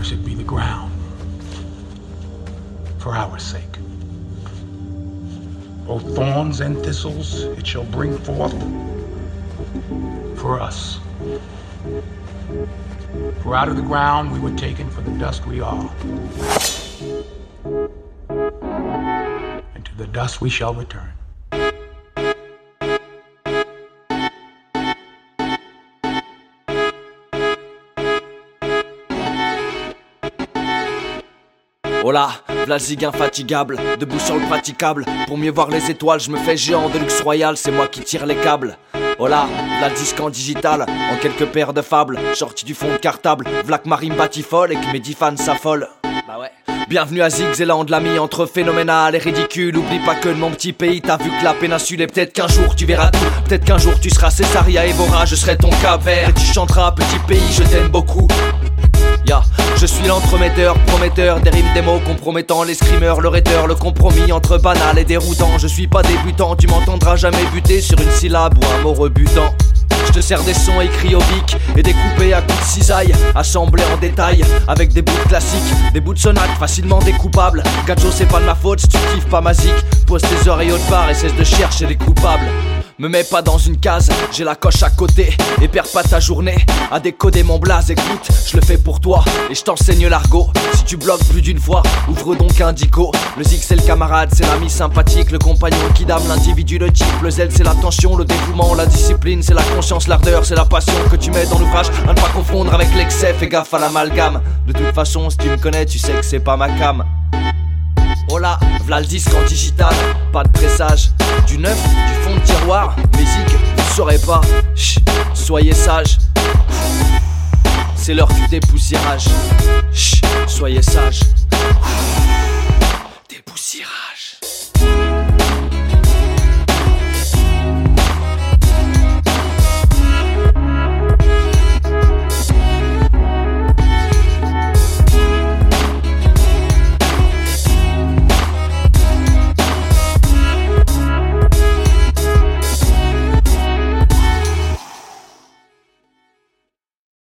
Cursed be the ground. For our sake. Both thorns and thistles it shall bring forth for us. For out of the ground we were taken, for the dust we are. And to the dust we shall return. Oh là, Vlazig infatigable, debout sur le praticable. Pour mieux voir les étoiles, je me fais géant de luxe royal, c'est moi qui tire les câbles. Oh là, disque en digital, en quelques paires de fables, sorti du fond de cartable, Vlac Marine batifole et que mes dix fans s'affolent. Bah ouais. Bienvenue à Zigzeland, l'ami entre phénoménal et ridicule. Oublie pas que de mon petit pays, t'as vu que la péninsule. Et peut-être qu'un jour tu verras tout. Peut-être qu'un jour tu seras Césaria Evora, je serai ton. Et tu chanteras, petit pays, je t'aime beaucoup. L'entremetteur, prometteur des rimes, des mots compromettants, les screamers, le rhéteur, le compromis entre banal et déroutant. Je suis pas débutant, tu m'entendras jamais buter sur une syllabe ou un mot rebutant. Je te sers des sons écrits au bic et découpés à coups de cisaille, assemblés en détail avec des bouts classiques, des bouts de sonates facilement découpables. Gacho, c'est pas de ma faute si tu kiffes pas ma. Pose tes oreilles autre part et cesse de chercher des coupables. Me mets pas dans une case, j'ai la coche à côté. Et perds pas ta journée à décoder mon blaze. Écoute, je le fais pour toi et je t'enseigne l'argot. Si tu bloques plus d'une fois, ouvre donc un dico. Le zig c'est le camarade, c'est l'ami sympathique Le compagnon qui dame, l'individu, le type Le zèle c'est l'attention, le dévouement, la discipline C'est la conscience, l'ardeur, c'est la passion que tu mets dans l'ouvrage. À ne pas confondre avec l'excès, fais gaffe à l'amalgame. De toute façon, si tu me connais, tu sais que c'est pas ma cam. Là, v'là le disque en digital, pas de pressage. Chut, soyez sages. C'est l'heure du dépoussiérage. Chut, soyez sages. Dépoussiérage.